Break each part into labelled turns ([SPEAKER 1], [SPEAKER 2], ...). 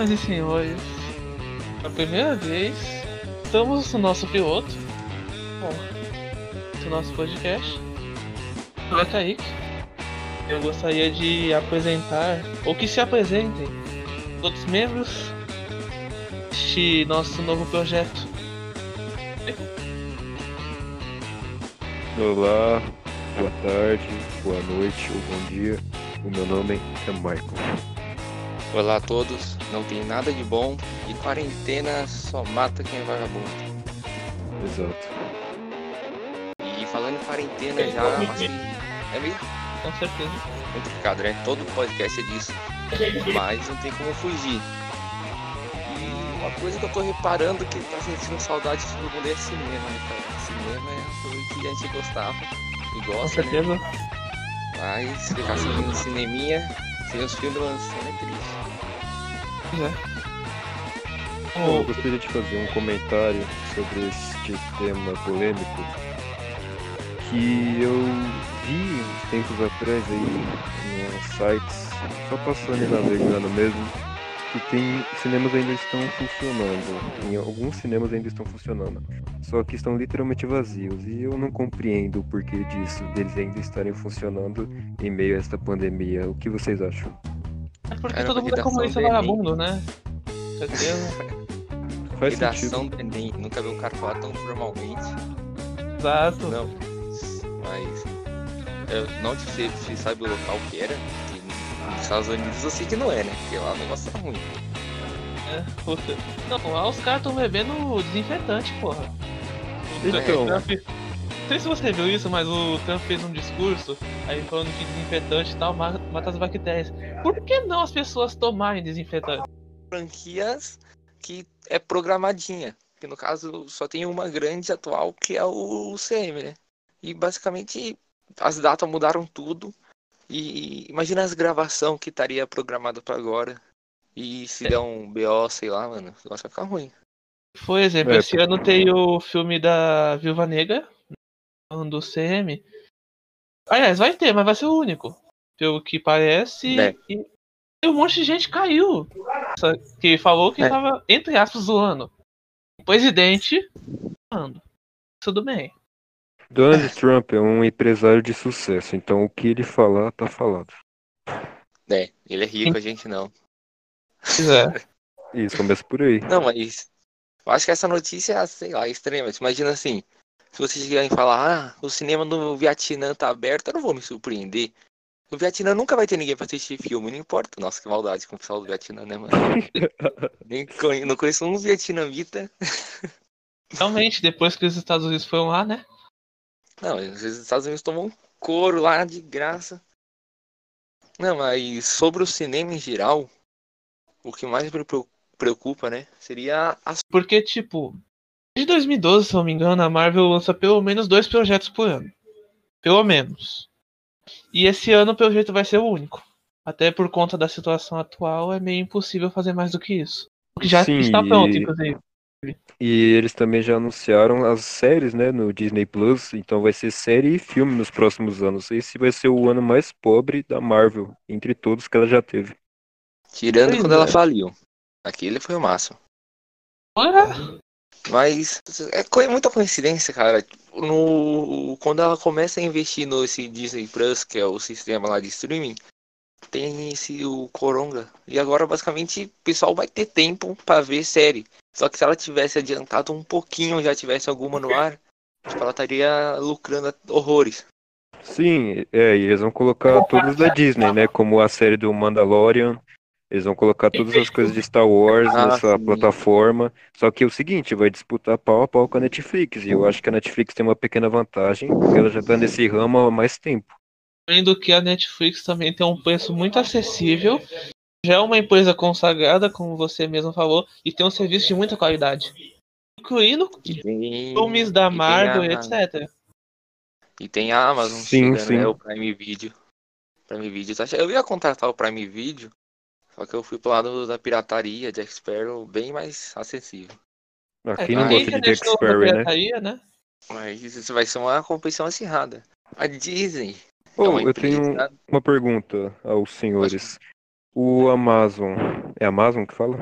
[SPEAKER 1] Senhoras e senhores, a primeira vez estamos no nosso piloto, bom, do nosso podcast. Eu é Kaique. Eu gostaria de apresentar, ou que se apresentem, todos os membros deste nosso novo projeto.
[SPEAKER 2] Olá, boa tarde, boa noite ou bom dia. O meu nome é Michael.
[SPEAKER 3] Olá a todos, não tem nada de bom e quarentena só mata quem é vagabundo.
[SPEAKER 2] Exato.
[SPEAKER 3] E falando em quarentena já, assim, é meio
[SPEAKER 1] Com certeza.
[SPEAKER 3] complicado, né? Todo podcast é disso. Mas não tem como fugir. E uma coisa que eu tô reparando que tá sentindo saudade de todo mundo é cinema, né, cara? Cinema é uma coisa que a gente gostava e
[SPEAKER 1] Com
[SPEAKER 3] gosta, né?
[SPEAKER 1] certeza.
[SPEAKER 3] Mas ficar sem um cineminha, sem os filmes lançando é triste.
[SPEAKER 1] Pois é.
[SPEAKER 2] Bom, eu gostaria de fazer um comentário sobre este tema polêmico que eu vi uns tempos atrás aí nos sites, só passando e navegando mesmo, que tem cinemas ainda estão funcionando. Em alguns cinemas ainda estão funcionando. Só que estão literalmente vazios. E eu não compreendo o porquê disso, deles ainda estarem funcionando em meio a esta pandemia. O que vocês acham?
[SPEAKER 1] É porque
[SPEAKER 3] Era
[SPEAKER 1] todo mundo é comunista vagabundo, né? Certeza.
[SPEAKER 2] Faz
[SPEAKER 3] Redação
[SPEAKER 2] sentido.
[SPEAKER 3] do Enem, nunca vi um cara falar tão formalmente.
[SPEAKER 1] Exato.
[SPEAKER 3] Não, mas eu não sei se sabe o local que era. Que nos Estados Unidos eu sei que não é, né? Porque lá o negócio tá ruim.
[SPEAKER 1] É, puta. Não, lá os caras estão bebendo desinfetante, porra.
[SPEAKER 2] Então.
[SPEAKER 1] Não sei se você viu isso, mas o Trump fez um discurso aí falando que desinfetante e tal ma- mata as bactérias. Por que não as pessoas tomarem desinfetante?
[SPEAKER 3] Franquias que é programadinha. Que no caso só tem uma grande atual que é o CM, né? E basicamente as datas mudaram tudo. E imagina as gravação que estaria programada pra agora. E se der um BO, sei lá, mano, o negócio vai ficar ruim.
[SPEAKER 1] Por exemplo,
[SPEAKER 2] É,
[SPEAKER 1] esse ano tem o filme da Viúva Negra, do CM. Aliás, vai ter, mas vai ser o único. Pelo que parece.
[SPEAKER 3] É.
[SPEAKER 1] E, e um monte de gente caiu. Que falou que
[SPEAKER 3] É.
[SPEAKER 1] tava, entre aspas, zoando. O presidente. zoando. Tudo bem.
[SPEAKER 2] Donald Trump é um empresário de sucesso, então o que ele falar, tá falado.
[SPEAKER 3] É, ele é rico, a gente não.
[SPEAKER 1] Pois é.
[SPEAKER 2] Isso, começa por aí.
[SPEAKER 3] Não, mas eu acho que essa notícia, sei lá, é extrema. Imagina assim, se você chegar e falar, ah, o cinema no Vietnã tá aberto, eu não vou me surpreender. No Vietnã nunca vai ter ninguém pra assistir filme, não importa. Nossa, que maldade com o pessoal do Vietnã, né, mano? Nem conhe- não conheço um vietnamita.
[SPEAKER 1] Realmente, depois que os Estados Unidos foram lá, né?
[SPEAKER 3] Não, os Estados Unidos tomam um couro lá de graça. Não, mas sobre o cinema em geral, o que mais me preo- preocupa, né, seria as
[SPEAKER 1] Porque, tipo, desde 2012, se não me engano, a Marvel lança pelo menos dois projetos por ano. Pelo menos. E esse ano, pelo jeito, vai ser o único. Até por conta da situação atual, é meio impossível fazer mais do que isso. O que já
[SPEAKER 2] Sim,
[SPEAKER 1] está pronto,
[SPEAKER 2] e-
[SPEAKER 1] inclusive.
[SPEAKER 2] E eles também já anunciaram as séries, né, no Disney Plus, então vai ser série e filme nos próximos anos. Esse vai ser o ano mais pobre da Marvel, entre todos que ela já teve.
[SPEAKER 3] Tirando
[SPEAKER 1] Pois
[SPEAKER 3] quando
[SPEAKER 1] é.
[SPEAKER 3] ela faliu. Aquele foi o máximo.
[SPEAKER 1] Olha,
[SPEAKER 3] Mas é muita coincidência, cara. No, quando ela começa a investir no Disney Plus, que é o sistema lá de streaming, tem esse o Coronga. E agora basicamente o pessoal vai ter tempo pra ver série. Só que se ela tivesse adiantado um pouquinho, já tivesse alguma no ar, tipo, ela estaria lucrando horrores.
[SPEAKER 2] Sim, é, e eles vão colocar todos da Disney, né, como a série do Mandalorian. Eles vão colocar todas as coisas de Star Wars
[SPEAKER 3] Ah,
[SPEAKER 2] nessa
[SPEAKER 3] sim.
[SPEAKER 2] plataforma. Só que é o seguinte, vai disputar pau a pau com a Netflix. E eu acho que a Netflix tem uma pequena vantagem, porque ela já tá nesse ramo há mais tempo.
[SPEAKER 1] Além que a Netflix também tem um preço muito acessível. Já é uma empresa consagrada, como você mesmo falou, e tem um serviço de muita qualidade. Incluindo
[SPEAKER 3] tem,
[SPEAKER 1] filmes da Marvel, etc.
[SPEAKER 3] E tem a Amazon
[SPEAKER 2] Sim,
[SPEAKER 3] chegando,
[SPEAKER 2] sim.
[SPEAKER 3] né? O Prime Video. Prime Video. tá Eu ia contratar o Prime Video, só que eu fui pro lado da pirataria, Jack Sparrow, bem mais acessível.
[SPEAKER 2] Ah,
[SPEAKER 1] É,
[SPEAKER 2] quem não gosta de Jack Sparrow, né?
[SPEAKER 1] pirataria, né?
[SPEAKER 3] Mas isso vai ser uma competição acirrada. A Disney é
[SPEAKER 2] Ô,
[SPEAKER 3] uma
[SPEAKER 2] eu tenho
[SPEAKER 3] empresa.
[SPEAKER 2] uma pergunta aos senhores. O Amazon. É Amazon que fala?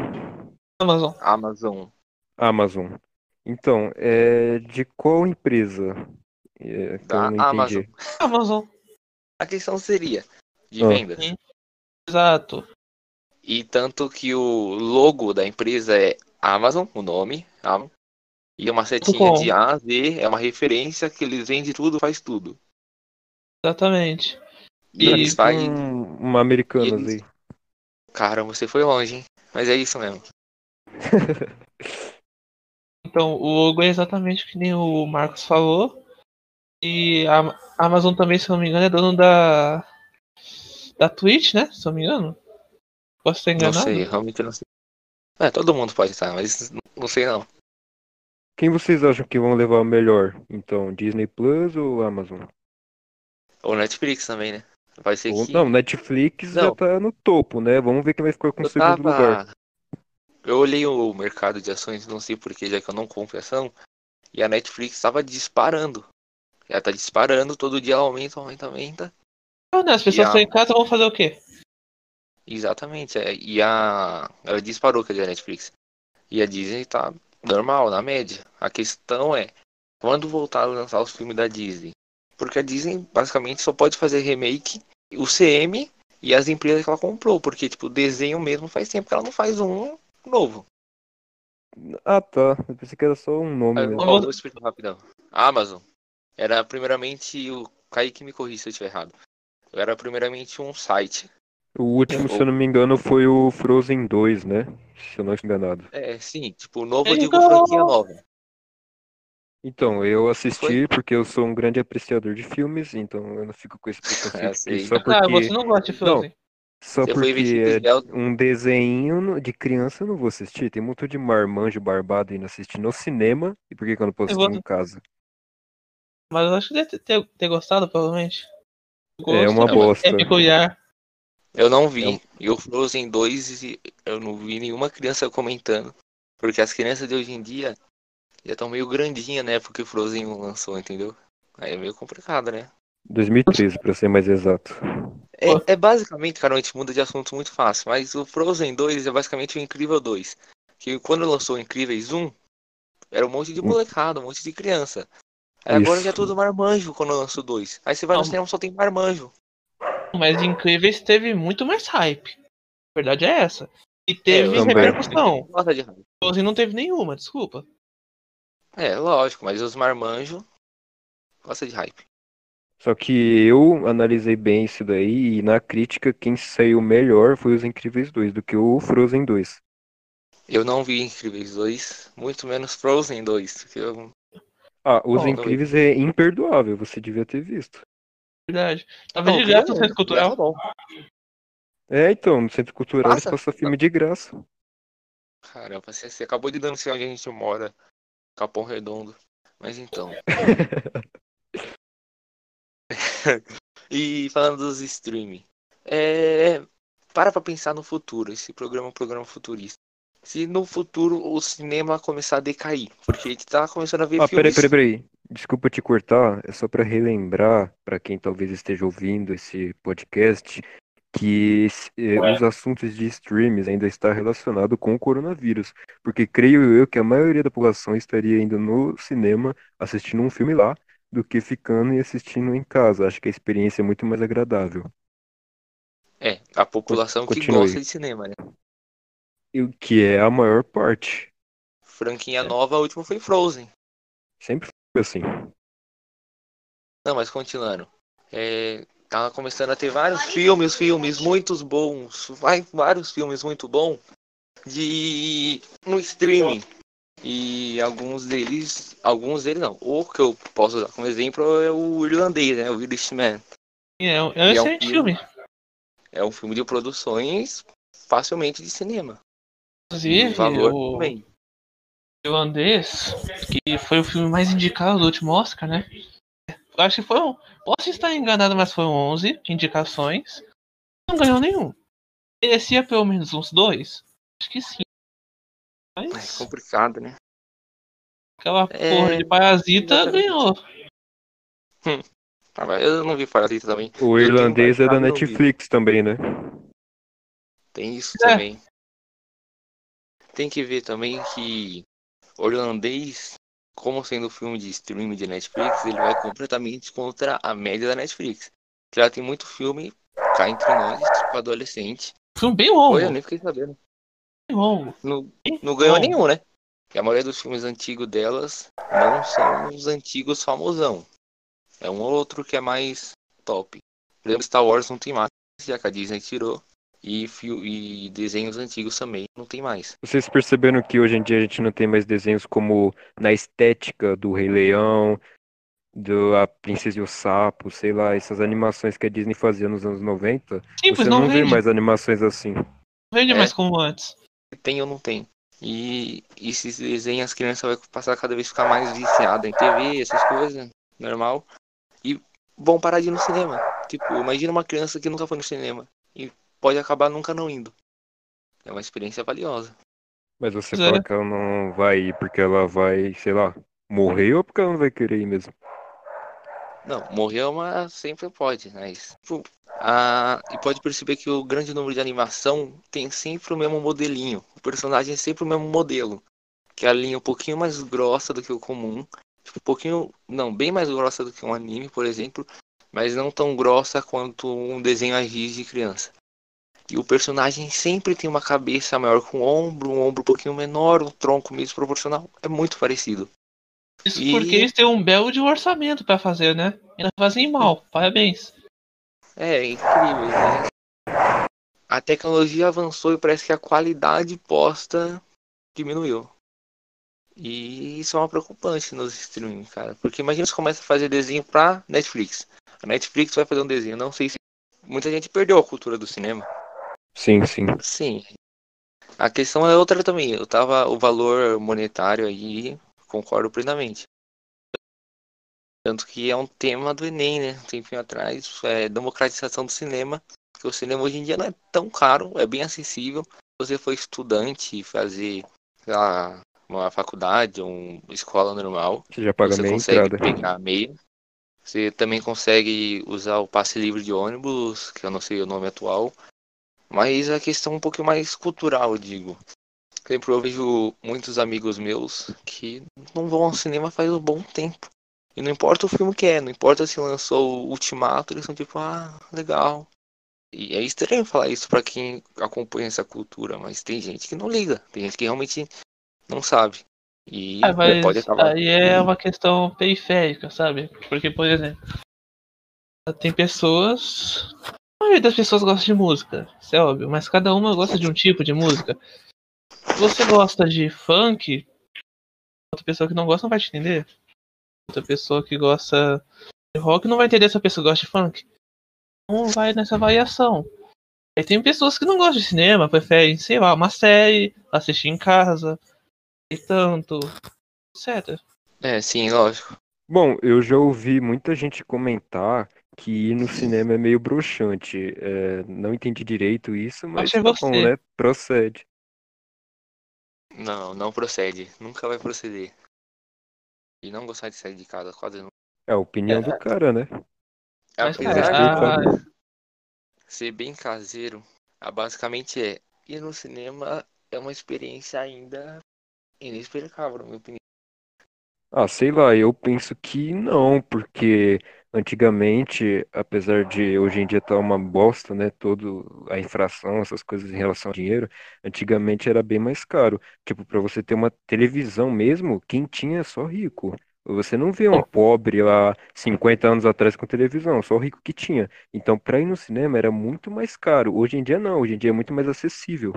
[SPEAKER 1] Amazon.
[SPEAKER 3] Amazon.
[SPEAKER 2] Amazon. Então, é de qual empresa? É,
[SPEAKER 3] Da Amazon.
[SPEAKER 1] Amazon.
[SPEAKER 3] A questão seria de
[SPEAKER 2] Ah.
[SPEAKER 3] vendas.
[SPEAKER 1] Sim. Exato.
[SPEAKER 3] E tanto que o logo da empresa é Amazon, o nome, Amazon. E uma setinha de A a Z é uma referência que eles vendem tudo, faz tudo.
[SPEAKER 1] Exatamente.
[SPEAKER 3] E eles fazem.
[SPEAKER 2] Um- uma Americanas
[SPEAKER 3] eles-
[SPEAKER 2] aí.
[SPEAKER 3] Caramba, você foi longe, hein? Mas é isso mesmo.
[SPEAKER 1] Então, o logo é exatamente que nem o Marcos falou. E a a Amazon também, se eu não me engano, é dono da. Da Twitch, né? Se eu não me engano. Posso estar
[SPEAKER 3] Não
[SPEAKER 1] enganado?
[SPEAKER 3] sei, realmente não sei. É, todo mundo pode estar, mas não sei não.
[SPEAKER 2] Quem vocês acham que vão levar melhor? Então, Disney Plus ou Amazon?
[SPEAKER 3] Ou Netflix também, né? Vai ser
[SPEAKER 2] Ou-
[SPEAKER 3] que.
[SPEAKER 2] não, Netflix já
[SPEAKER 3] Não.
[SPEAKER 2] tá no topo, né? Vamos ver quem vai ficar com o
[SPEAKER 3] Eu
[SPEAKER 2] segundo lugar.
[SPEAKER 3] tava. Eu olhei o mercado de ações, não sei porquê, já que eu não compro ação. E a Netflix tava disparando. Ela tá disparando, todo dia ela aumenta, aumenta, aumenta.
[SPEAKER 1] Ah, né? As pessoas
[SPEAKER 3] E a-
[SPEAKER 1] estão em casa, vão fazer o quê?
[SPEAKER 3] Exatamente. é, E a. Ela disparou, quer dizer, a Netflix. E a Disney tá normal, na média. A questão é quando voltar a lançar os filmes da Disney. Porque a Disney basicamente só pode fazer remake, o CM e as empresas que ela comprou. Porque, tipo, desenho mesmo faz tempo que ela não faz um novo.
[SPEAKER 2] Ah, tá. Eu pensei que era só um nome
[SPEAKER 3] explicar rapidão. A Amazon era primeiramente o Kaique me corrija se eu estiver errado. Era primeiramente um site.
[SPEAKER 2] O último, se eu não me engano, foi o Frozen 2, né? Se eu não estou enganado.
[SPEAKER 3] É, sim, tipo, novo eu digo
[SPEAKER 1] ganhou.
[SPEAKER 3] franquia nova.
[SPEAKER 2] Então, eu assisti
[SPEAKER 3] Foi?
[SPEAKER 2] porque eu sou um grande apreciador de filmes, então eu não fico com esse preconceito
[SPEAKER 3] É,
[SPEAKER 2] que
[SPEAKER 3] sei.
[SPEAKER 2] só
[SPEAKER 1] Ah,
[SPEAKER 2] porque,
[SPEAKER 1] você não gosta de Frozen.
[SPEAKER 2] só
[SPEAKER 3] Você foi
[SPEAKER 2] porque é um desenho de criança eu não vou assistir. Tem muito de marmanjo barbado indo assistir no cinema. E por que que eu não posso assistir
[SPEAKER 1] vou-
[SPEAKER 2] em casa?
[SPEAKER 1] Mas eu acho que deve ter, ter gostado, provavelmente.
[SPEAKER 2] É
[SPEAKER 1] gosto
[SPEAKER 2] uma bosta.
[SPEAKER 1] É peculiar.
[SPEAKER 3] Eu não vi. E o Frozen 2, e eu não vi nenhuma criança comentando. Porque as crianças de hoje em dia já estão meio grandinhas, né? Porque o Frozen 1 lançou, entendeu? Aí é meio complicado, né?
[SPEAKER 2] 2013, pra ser mais exato.
[SPEAKER 3] É, é basicamente, cara, a gente muda de assunto muito fácil. Mas o Frozen 2 é basicamente o Incrível 2. Que quando lançou o Incríveis 1, era um monte de molecada, um monte de criança. Aí agora
[SPEAKER 2] Isso.
[SPEAKER 3] já é tudo marmanjo quando lança o 2. Aí você vai no
[SPEAKER 1] Não.
[SPEAKER 3] cinema só tem marmanjo.
[SPEAKER 1] Mas Incríveis teve muito mais hype. A verdade é essa. E teve
[SPEAKER 2] também.
[SPEAKER 1] repercussão.
[SPEAKER 3] Gosta de raiva.
[SPEAKER 1] Frozen não teve nenhuma, desculpa.
[SPEAKER 3] É, lógico, mas os marmanjos gostam de hype.
[SPEAKER 2] Só que eu analisei bem isso daí e na crítica quem saiu melhor foi os Incríveis 2 do que o Frozen 2.
[SPEAKER 3] Eu não vi Incríveis 2, muito menos Frozen 2. porque eu-
[SPEAKER 2] Ah, Os
[SPEAKER 1] Bom,
[SPEAKER 2] Incríveis é imperdoável, você devia ter visto.
[SPEAKER 1] Verdade. Tava
[SPEAKER 3] Não,
[SPEAKER 1] de graça no centro cultural.
[SPEAKER 3] bom.
[SPEAKER 2] É, então, no Centro Cultural eles
[SPEAKER 3] Passa?
[SPEAKER 2] passam filme de graça.
[SPEAKER 3] Caramba, você, você acabou de denunciar onde a gente mora. Capão Redondo. Mas então. e falando dos streaming. É, para pra pensar no futuro. Esse programa é um programa futurista. Se no futuro o cinema começar a decair. Porque a gente tá começando a ver
[SPEAKER 2] Ah, peraí,
[SPEAKER 3] filmes.
[SPEAKER 2] peraí, peraí. Desculpa te cortar, é só pra relembrar, pra quem talvez esteja ouvindo esse podcast, que eh, os assuntos de streams ainda está relacionado com o coronavírus, porque creio eu que a maioria da população estaria indo no cinema assistindo um filme lá do que ficando e assistindo em casa. Acho que a experiência é muito mais agradável.
[SPEAKER 3] É, a população que
[SPEAKER 2] Continue.
[SPEAKER 3] gosta de cinema, né?
[SPEAKER 2] E o que é a maior parte.
[SPEAKER 3] Franquinha
[SPEAKER 2] É.
[SPEAKER 3] nova, a última foi Frozen.
[SPEAKER 2] Sempre assim.
[SPEAKER 3] Não, mas continuando. É, tava começando a ter vários filmes, filmes muito bons. Vai, vários filmes muito bons de no streaming. E alguns deles. Alguns deles não. O que eu posso usar como exemplo é o irlandês, né? O Irishman.
[SPEAKER 1] É, um- é um
[SPEAKER 3] é um
[SPEAKER 1] excelente
[SPEAKER 3] filme.
[SPEAKER 1] filme.
[SPEAKER 3] É um filme de produções facilmente de cinema.
[SPEAKER 1] Inclusive,
[SPEAKER 3] o valor
[SPEAKER 1] o
[SPEAKER 3] também.
[SPEAKER 1] Irlandês, que foi o filme mais indicado do último Oscar, né? Eu acho que foi um. Posso estar enganado, mas foram 11 indicações. Não ganhou nenhum. Merecia pelo menos uns dois? Acho que sim.
[SPEAKER 3] É
[SPEAKER 1] Mas
[SPEAKER 3] complicado, né?
[SPEAKER 1] aquela
[SPEAKER 3] É,
[SPEAKER 1] porra de parasita
[SPEAKER 3] exatamente.
[SPEAKER 1] ganhou.
[SPEAKER 3] Ah, mas eu não vi Parasita também.
[SPEAKER 2] O irlandês é da
[SPEAKER 3] não vi.
[SPEAKER 2] Netflix também, né?
[SPEAKER 3] Tem isso
[SPEAKER 1] É.
[SPEAKER 3] também. Tem que ver também que Orlandês, como sendo filme de streaming de Netflix, ele vai completamente contra a média da Netflix. Já tem muito filme cá entre nós, tipo adolescente.
[SPEAKER 1] Filme bem longo.
[SPEAKER 3] Olha, eu nem fiquei sabendo.
[SPEAKER 1] Bem longo.
[SPEAKER 3] Não, não ganhou
[SPEAKER 1] longo.
[SPEAKER 3] nenhum, né? E a maioria dos filmes antigos delas não são os antigos famosão. É um ou outro que é mais top. Por exemplo, Star Wars não tem mais, já que a Disney tirou. E, fio- e desenhos antigos também não tem mais.
[SPEAKER 2] Vocês perceberam que hoje em dia a gente não tem mais desenhos como na estética do Rei Leão, do A Princesa e o Sapo, sei lá, essas animações que a Disney fazia nos anos 90?
[SPEAKER 1] Sim, pois
[SPEAKER 2] Você
[SPEAKER 1] não
[SPEAKER 2] não vê mais animações assim.
[SPEAKER 1] Não vende
[SPEAKER 3] É.
[SPEAKER 1] mais como antes.
[SPEAKER 3] Tem ou não tem. E esses desenhos as crianças vão passar a cada vez ficar mais viciadas em TV, essas coisas, normal. E vão parar de ir no cinema. Tipo, imagina uma criança que nunca foi no cinema e pode acabar nunca não indo. É uma experiência valiosa.
[SPEAKER 2] Mas você
[SPEAKER 1] é.
[SPEAKER 2] fala que ela não vai ir porque ela vai, sei lá, morrer ou porque ela não vai querer ir mesmo?
[SPEAKER 3] Não, morrer é uma sempre pode, mas tipo, a... e pode perceber que o grande número de animação tem sempre o mesmo modelinho. O personagem é sempre o mesmo modelo. Que é a linha um pouquinho mais grossa do que o comum. Tipo, um pouquinho. Não, bem mais grossa do que um anime, por exemplo. Mas não tão grossa quanto um desenho a giz de criança. E o personagem sempre tem uma cabeça maior com o ombro, um ombro um pouquinho menor, um tronco meio desproporcional. É muito parecido.
[SPEAKER 1] Isso
[SPEAKER 3] E-
[SPEAKER 1] porque eles têm um belo de orçamento pra fazer, né? Ainda fazem mal. Parabéns.
[SPEAKER 3] É incrível, né? A tecnologia avançou e parece que a qualidade posta diminuiu. E isso é uma preocupante nos streaming, cara. Porque imagina se começa a fazer desenho pra Netflix. A Netflix vai fazer um desenho. Não sei se. Muita gente perdeu a cultura do cinema.
[SPEAKER 2] Sim, sim.
[SPEAKER 3] Sim. A questão é outra também. Eu tava. O valor monetário aí, concordo plenamente. Tanto que é um tema do Enem, né? Um tempinho atrás. É democratização do cinema. Porque o cinema hoje em dia não é tão caro, é bem acessível. Se você for estudante e fazer, sei lá, uma faculdade uma escola normal,
[SPEAKER 2] Você já paga
[SPEAKER 3] você
[SPEAKER 2] meia
[SPEAKER 3] consegue
[SPEAKER 2] entrada.
[SPEAKER 3] pegar meia. Você também consegue usar o passe livre de ônibus, que eu não sei o nome atual. Mas a questão é um pouco mais cultural, eu digo. Exemplo, eu vejo muitos amigos meus que não vão ao cinema faz um bom tempo. E não importa o filme que é, não importa se lançou o Ultimato, eles são tipo, ah, legal. E é estranho falar isso pra quem acompanha essa cultura, mas tem gente que não liga, tem gente que realmente não sabe. E
[SPEAKER 1] Ah,
[SPEAKER 3] pode acabar.
[SPEAKER 1] aí é uma questão periférica, sabe? Porque, por exemplo, tem pessoas. A maioria das pessoas gosta de música, isso é óbvio, mas cada uma gosta de um tipo de música. Se você gosta de funk, outra pessoa que não gosta não vai te entender. Outra pessoa que gosta de rock não vai entender se a pessoa gosta de funk. Não vai nessa variação. Aí tem pessoas que não gostam de cinema, preferem, sei lá, uma série, assistir em casa, e tanto, etc.
[SPEAKER 3] É, sim, lógico.
[SPEAKER 2] Bom, eu já ouvi muita gente comentar que ir no cinema é meio broxante. É, não entendi direito isso, mas
[SPEAKER 1] é
[SPEAKER 2] tá bom, né? Procede.
[SPEAKER 3] Não, não procede. Nunca vai proceder. E não gostar de sair de casa quase não.
[SPEAKER 2] É a opinião do cara, né?
[SPEAKER 3] Apesar de
[SPEAKER 1] ah,
[SPEAKER 3] ser bem caseiro, ah, basicamente é ir no cinema é uma experiência ainda inexplicável, na minha opinião.
[SPEAKER 2] Ah, sei lá, eu penso que não, porque antigamente, apesar de hoje em dia estar uma bosta, né, todo a infração, essas coisas em relação ao dinheiro, antigamente era bem mais caro. Tipo, para você ter uma televisão mesmo, quem tinha é só rico. Você não vê um pobre lá 50 anos atrás com televisão, só o rico que tinha. Então, para ir no cinema era muito mais caro. Hoje em dia não, hoje em dia é muito mais acessível.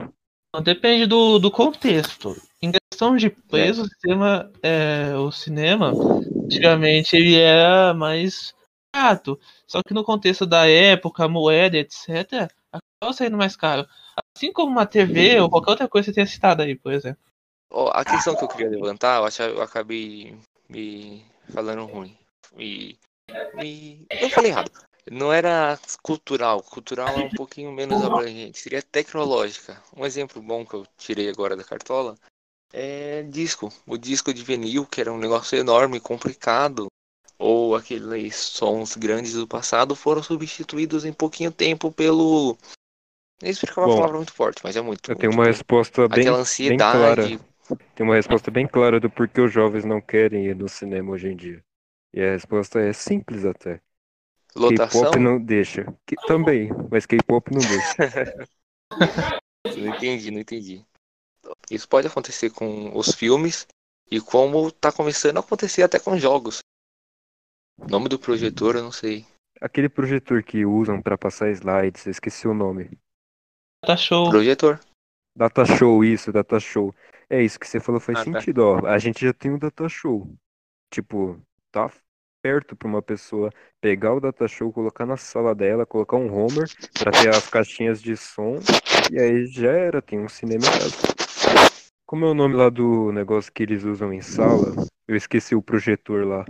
[SPEAKER 1] Depende do, do contexto. Em questão de preço, o cinema, é, o cinema, antigamente ele era mais barato. Só que no contexto da época, moeda, etc., acaba saindo mais caro. Assim como uma TV ou qualquer outra coisa que você tenha citado aí, por exemplo.
[SPEAKER 3] Ó, a questão que eu queria levantar, eu acho que eu acabei me falando ruim. E, e eu falei errado. Não era cultural. Cultural é um pouquinho menos abrangente. Seria tecnológica. Um exemplo bom que eu tirei agora da cartola é disco. O disco de vinil, que era um negócio enorme, complicado. Ou aqueles sons grandes do passado foram substituídos em pouquinho tempo pelo Nem explicar uma
[SPEAKER 2] Bom,
[SPEAKER 3] palavra muito forte, mas é muito.
[SPEAKER 2] Eu tenho uma resposta bem, bem clara. Tem uma resposta bem clara do porquê os jovens não querem ir no cinema hoje em dia. E a resposta é simples até. K-pop não deixa. Que- também, mas K-pop não deixa.
[SPEAKER 3] Não entendi, não entendi. Isso pode acontecer com os filmes e como tá começando a acontecer até com jogos. Nome do projetor, eu não sei.
[SPEAKER 2] Aquele projetor que usam pra passar slides, eu esqueci o nome.
[SPEAKER 1] Tá show.
[SPEAKER 3] Projetor.
[SPEAKER 2] Data Show, isso, Data Show. É isso que você falou, faz
[SPEAKER 3] Ah, tá.
[SPEAKER 2] sentido, ó. A gente já tem um Data Show. Tipo, tá perto pra uma pessoa pegar o Data Show, colocar na sala dela, colocar um Homer pra ter as caixinhas de som, e aí já era, tem um cinema em casa. Como é o nome lá do negócio que eles usam em sala? Eu esqueci o projetor lá.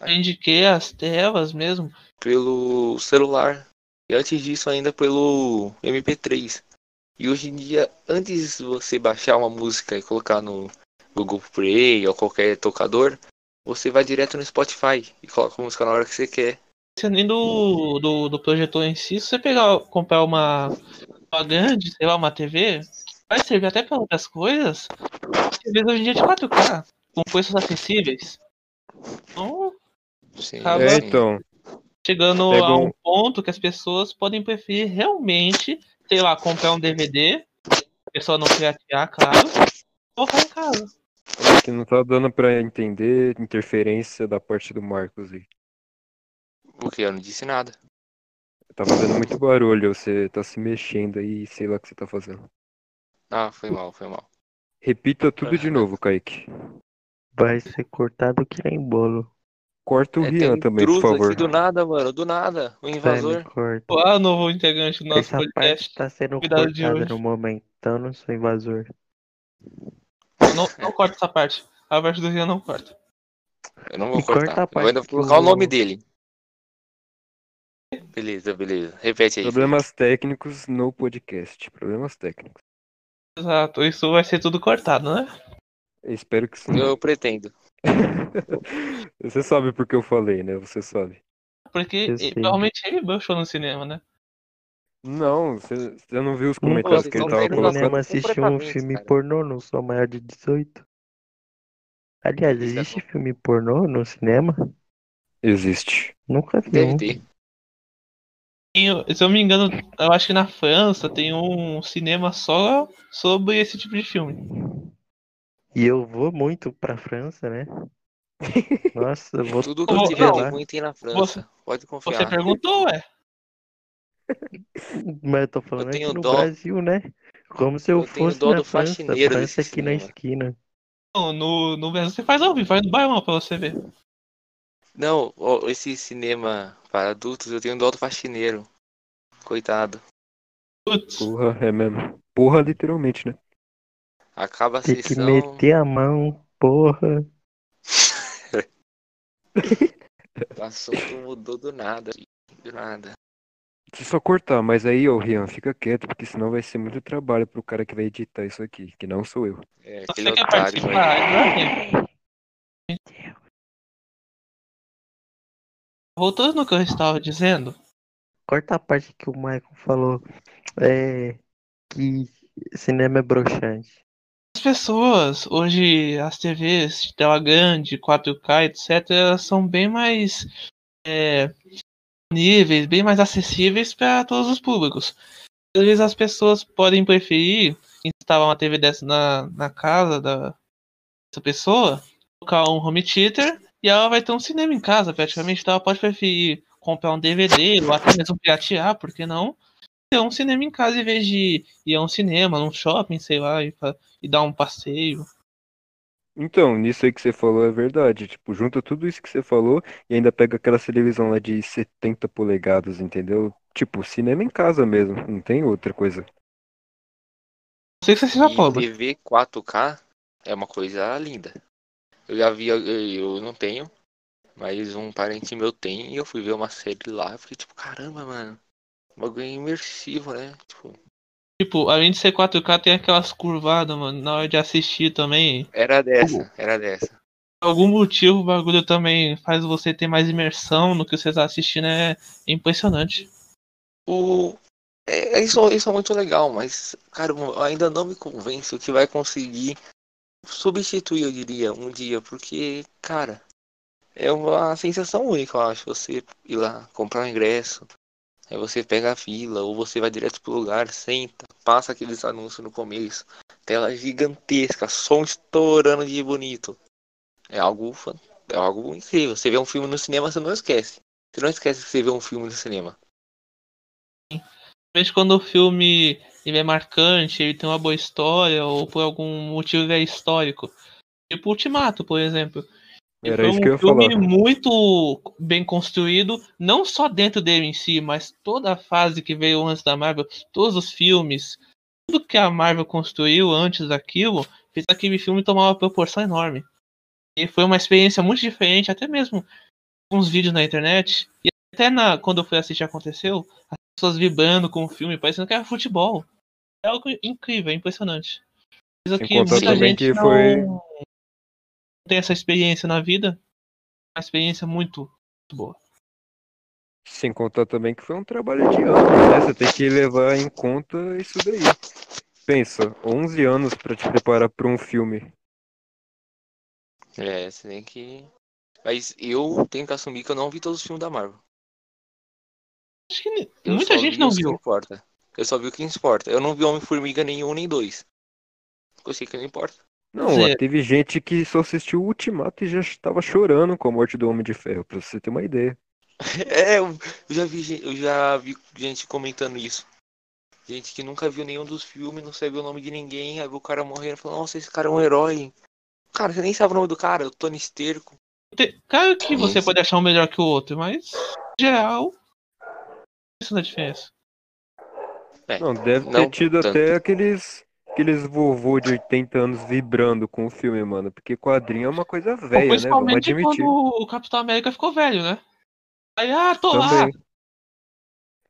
[SPEAKER 1] Eu indiquei as telas mesmo.
[SPEAKER 3] pelo celular. E antes disso ainda pelo MP3. E hoje em dia, antes de você baixar uma música e colocar no Google Play ou qualquer tocador, você vai direto no Spotify e coloca a música na hora que você quer.
[SPEAKER 1] Além do, do, do projetor em si, se você pegar, comprar uma, uma grande, sei lá, uma TV, vai servir até para outras coisas. TVs hoje em dia de 4K, com preços acessíveis. Então,
[SPEAKER 3] Sim,
[SPEAKER 1] Acaba-
[SPEAKER 2] É, então,
[SPEAKER 1] chegando
[SPEAKER 2] Pega
[SPEAKER 1] a
[SPEAKER 2] um-
[SPEAKER 1] ponto que as pessoas podem preferir realmente, sei lá, comprar um DVD, a pessoa não piratear, claro, ou colocar em casa.
[SPEAKER 2] que não tá dando pra entender interferência da parte do Marcos aí.
[SPEAKER 3] Porque eu não disse nada.
[SPEAKER 2] Tá fazendo muito barulho, você tá se mexendo aí, sei lá o que você tá fazendo.
[SPEAKER 3] Ah, foi mal, foi mal.
[SPEAKER 2] Repita tudo de novo, Kaique.
[SPEAKER 4] Vai ser cortado que nem bolo.
[SPEAKER 2] Corta o
[SPEAKER 3] É,
[SPEAKER 2] Rian também, por favor.
[SPEAKER 3] aqui do nada, mano, do nada. O invasor.
[SPEAKER 4] corta.
[SPEAKER 1] Olá, novo integrante do nosso
[SPEAKER 4] Essa parte
[SPEAKER 1] podcast.
[SPEAKER 4] tá sendo
[SPEAKER 1] Convidado de
[SPEAKER 4] cortada no momento, então não sou invasor.
[SPEAKER 1] Não, não corta essa parte. A parte do Rian não corta.
[SPEAKER 3] Eu não vou
[SPEAKER 4] E corta
[SPEAKER 3] cortar.
[SPEAKER 4] a
[SPEAKER 3] Eu vou ainda
[SPEAKER 4] parte que
[SPEAKER 3] colocar o
[SPEAKER 4] o-
[SPEAKER 3] nome dele. Beleza, beleza. Repete aí.
[SPEAKER 2] Problemas técnicos no podcast. Problemas técnicos.
[SPEAKER 1] Exato, isso vai ser tudo cortado, né?
[SPEAKER 2] Eu espero que sim.
[SPEAKER 3] Eu pretendo.
[SPEAKER 2] Você sabe porque eu falei, né? Você sabe.
[SPEAKER 1] Porque
[SPEAKER 4] Eu
[SPEAKER 1] provavelmente ele baixou no cinema, né?
[SPEAKER 2] Não, você, você não viu os comentários que ele tava
[SPEAKER 4] no
[SPEAKER 2] colocando?
[SPEAKER 4] cinema assistir um
[SPEAKER 3] completamente,
[SPEAKER 4] filme
[SPEAKER 3] cara.
[SPEAKER 4] pornô, não sou maior de 18. Aliás,
[SPEAKER 3] Isso é
[SPEAKER 4] existe filme pornô no cinema?
[SPEAKER 2] Existe.
[SPEAKER 4] Nunca vi
[SPEAKER 3] Deve
[SPEAKER 4] um.
[SPEAKER 3] ter.
[SPEAKER 1] E, se eu me engano, eu acho que na França tem um cinema só sobre esse tipo de filme.
[SPEAKER 4] E eu vou muito pra França, né? Nossa, eu vou
[SPEAKER 3] Tudo que eu tiver de ruim tem na França. Pode
[SPEAKER 1] Você
[SPEAKER 3] confiar.
[SPEAKER 1] perguntou, ué.
[SPEAKER 4] Mas eu tô falando
[SPEAKER 3] tenho
[SPEAKER 4] aqui no
[SPEAKER 3] dó.
[SPEAKER 4] Brasil, né? Como se eu,
[SPEAKER 3] Eu tenho
[SPEAKER 4] fosse
[SPEAKER 3] dó
[SPEAKER 4] na
[SPEAKER 3] do
[SPEAKER 4] França,
[SPEAKER 3] faxineiro
[SPEAKER 4] França
[SPEAKER 3] desse
[SPEAKER 4] aqui na
[SPEAKER 3] cinema.
[SPEAKER 4] esquina.
[SPEAKER 1] Não, No, no Brasil você faz ao vivo, faz no bairro pra você ver.
[SPEAKER 3] Não, esse cinema para adultos, eu tenho dó do faxineiro. Coitado.
[SPEAKER 1] Putz,
[SPEAKER 2] Porra, é mesmo. Porra, literalmente, né?
[SPEAKER 3] Acaba a
[SPEAKER 4] Tem que
[SPEAKER 3] sessão.
[SPEAKER 4] meter a mão, porra.
[SPEAKER 3] O assunto mudou do nada. Do nada.
[SPEAKER 2] Se só cortar, mas aí, ô Rian, fica quieto, porque senão vai ser muito trabalho pro cara que vai editar isso aqui, que não sou eu.
[SPEAKER 3] É,
[SPEAKER 1] você
[SPEAKER 3] aquele
[SPEAKER 1] quer
[SPEAKER 3] otário.
[SPEAKER 1] participar? Voltando no que eu estava dizendo,
[SPEAKER 4] Corta a parte que o Michael falou. É. Que cinema é broxante.
[SPEAKER 1] As pessoas, hoje, as TVs de tela grande, 4K, etc., elas são bem mais é, disponíveis, bem mais acessíveis para todos os públicos. Às vezes as pessoas podem preferir instalar uma TV dessa na, na casa da, dessa pessoa, colocar um home theater e ela vai ter um cinema em casa praticamente. Então ela pode preferir comprar um DVD ou até mesmo piratear, por que não? Ter um cinema em casa em vez de ir a um cinema, num shopping, sei lá, e, e dar um passeio.
[SPEAKER 2] Então, nisso aí que você falou é verdade. Tipo, junta tudo isso que você falou e ainda pega aquela televisão lá de 70 polegadas, entendeu? Tipo, cinema em casa mesmo, não tem outra coisa.
[SPEAKER 1] Não sei se você já
[SPEAKER 3] E
[SPEAKER 1] pobre.
[SPEAKER 3] TV 4K é uma coisa linda. Eu já vi, eu, eu não tenho, mas um parente meu tem e eu fui ver uma série lá. Eu fiquei tipo, caramba, mano. O bagulho é imersivo, né? Tipo,
[SPEAKER 1] Tipo, além de ser 4K, tem aquelas curvadas, mano, na hora de assistir também.
[SPEAKER 3] era dessa, era dessa.
[SPEAKER 1] Por algum motivo o bagulho também faz você ter mais imersão no que você tá assistindo, é impressionante.
[SPEAKER 3] O, É, isso, isso é muito legal, mas, cara, eu ainda não me convenço que vai conseguir substituir, eu diria, um dia, porque, cara, é uma sensação única, eu acho, você ir lá, comprar um ingresso, aí você pega a fila, ou você vai direto pro lugar, senta, passa aqueles anúncios no começo, tela gigantesca, som estourando de bonito. É algo, é algo incrível. Você vê um filme no cinema, você não esquece. Você não esquece que você vê um filme no cinema.
[SPEAKER 1] Principalmente quando o filme ele é marcante, ele tem uma boa história, ou por algum motivo ele é histórico. Tipo Ultimato, por exemplo.
[SPEAKER 2] Era
[SPEAKER 1] foi
[SPEAKER 2] isso
[SPEAKER 1] um
[SPEAKER 2] que eu
[SPEAKER 1] filme
[SPEAKER 2] falar.
[SPEAKER 1] muito bem construído, não só dentro dele em si, mas toda a fase que veio antes da Marvel, todos os filmes, tudo que a Marvel construiu antes daquilo, fez aquele filme tomar uma proporção enorme. E foi uma experiência muito diferente, até mesmo com os vídeos na internet, e até na, quando eu fui assistir aconteceu, as pessoas vibrando com o filme, parecendo que era futebol. É algo incrível, é impressionante. Coisa que muita
[SPEAKER 2] também
[SPEAKER 1] gente
[SPEAKER 2] que
[SPEAKER 1] não
[SPEAKER 2] foi-
[SPEAKER 1] tem essa experiência na vida. Uma experiência muito, muito boa.
[SPEAKER 2] Sem contar também que foi um trabalho de anos, né? Você tem que levar em conta isso daí. Pensa, 11 anos pra te preparar pra um filme.
[SPEAKER 3] É, você tem que. Mas eu tenho que assumir que eu não vi todos os filmes da Marvel.
[SPEAKER 1] Acho que
[SPEAKER 3] Eu
[SPEAKER 1] muita gente
[SPEAKER 3] vi
[SPEAKER 1] não viu.
[SPEAKER 3] importa. Eu só vi o que importa. Eu não vi Homem-Formiga nenhum nem dois. Eu sei que não importa.
[SPEAKER 2] Não,
[SPEAKER 1] dizer-
[SPEAKER 2] teve gente que só assistiu o Ultimato e já estava chorando com a morte do Homem de Ferro, pra você ter uma ideia.
[SPEAKER 3] É, eu já vi, eu já vi gente comentando isso. Gente que nunca viu nenhum dos filmes, não sabe o nome de ninguém, aí viu o cara morrendo e falou, nossa, esse cara é um herói. Cara, você nem sabe o nome do cara, o Tony Esterco.
[SPEAKER 1] Te- Claro que você pode achar um melhor que o outro, mas em geral. Isso não é diferença.
[SPEAKER 3] É,
[SPEAKER 2] Não, deve ter
[SPEAKER 3] não
[SPEAKER 2] tido
[SPEAKER 3] tanto.
[SPEAKER 2] até aqueles aqueles vovô de 80 anos vibrando com o filme, mano, porque quadrinho é uma coisa velha, né? Vamos
[SPEAKER 1] Principalmente
[SPEAKER 2] admitir.
[SPEAKER 1] quando o Capitão América ficou velho, né? Aí, ah, tô lá.
[SPEAKER 2] Também.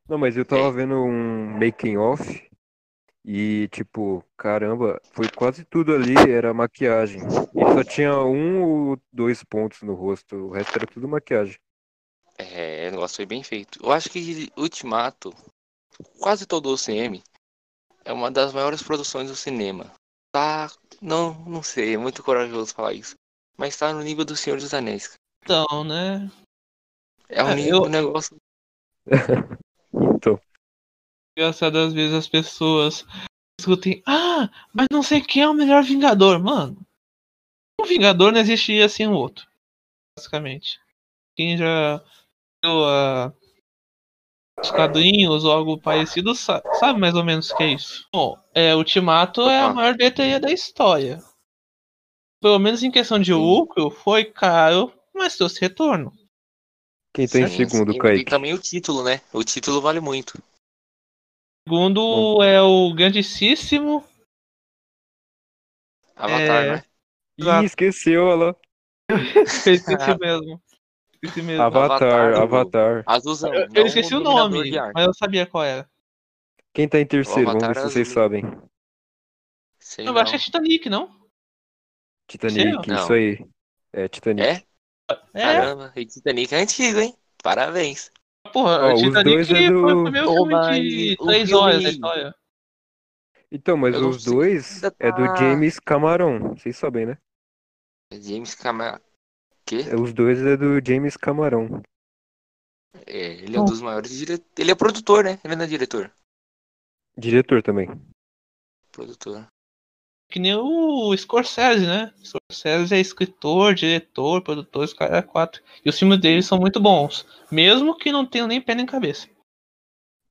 [SPEAKER 2] Não, mas eu tava
[SPEAKER 3] É.
[SPEAKER 2] vendo um making off e tipo, caramba, foi quase tudo ali era maquiagem. E só tinha um ou dois pontos no rosto, o resto era tudo maquiagem.
[SPEAKER 3] É, o negócio foi bem feito. Eu acho que Ultimato, quase todo o CM, é uma das maiores produções do cinema. Tá, não, não sei, é muito corajoso falar isso. Mas tá no nível do Senhor dos Anéis.
[SPEAKER 1] Então, né?
[SPEAKER 3] É um
[SPEAKER 1] É,
[SPEAKER 3] nível,
[SPEAKER 1] eu-
[SPEAKER 3] um negócio.
[SPEAKER 2] Então,
[SPEAKER 1] Engraçado, às vezes as pessoas discutem, ah, mas não sei quem é o melhor Vingador, mano. Um Vingador não existiria sem o outro. Basicamente. Quem já viu ah, os quadrinhos ou algo parecido sa- sabe mais ou menos o que é isso. Bom, é, Ultimato é a maior bilheteria da história. Pelo menos em questão de lucro, foi caro, mas trouxe retorno.
[SPEAKER 2] quem tá em
[SPEAKER 3] Sim,
[SPEAKER 2] segundo,
[SPEAKER 3] sim, E
[SPEAKER 2] Kaique?
[SPEAKER 3] também o título, né? O título vale muito.
[SPEAKER 1] Segundo é o grandíssimo
[SPEAKER 3] Avatar,
[SPEAKER 1] É.
[SPEAKER 3] né?
[SPEAKER 2] Ih, esqueceu, lá.
[SPEAKER 1] Esqueci mesmo. Esqueci mesmo.
[SPEAKER 2] Avatar,
[SPEAKER 3] Avatar. Azulzão.
[SPEAKER 1] Eu, eu esqueci o nome, mas eu sabia qual era.
[SPEAKER 2] Quem tá em terceiro? Vamos ver se vocês
[SPEAKER 3] azul.
[SPEAKER 2] sabem.
[SPEAKER 3] Sei
[SPEAKER 1] Eu
[SPEAKER 3] não.
[SPEAKER 1] acho que é Titanic, não?
[SPEAKER 2] Titanic,
[SPEAKER 3] Não.
[SPEAKER 2] isso aí. É, Titanic.
[SPEAKER 3] É?
[SPEAKER 1] É,
[SPEAKER 3] Caramba, e Titanic é antigo, hein? Parabéns.
[SPEAKER 1] porra,
[SPEAKER 2] Ó,
[SPEAKER 1] o
[SPEAKER 2] os
[SPEAKER 1] Titanic
[SPEAKER 2] dois é
[SPEAKER 1] foi
[SPEAKER 2] do-
[SPEAKER 1] o primeiro filme de
[SPEAKER 3] o
[SPEAKER 1] três horas da história.
[SPEAKER 2] Então, mas
[SPEAKER 3] Eu
[SPEAKER 2] os dois
[SPEAKER 3] ainda
[SPEAKER 2] é do
[SPEAKER 3] tá-
[SPEAKER 2] James Cameron. Vocês sabem, né?
[SPEAKER 3] James Cameron. Quê?
[SPEAKER 2] É, Os dois é do James Cameron.
[SPEAKER 3] É, ele é um dos maiores diretores. Ele é produtor, né? Ele não é diretor.
[SPEAKER 2] Diretor também.
[SPEAKER 3] Produtor.
[SPEAKER 1] Que nem o Scorsese, né? Scorsese é escritor, diretor, produtor, os caras é quatro. E os filmes dele são muito bons. Mesmo que não tenham nem pé nem cabeça.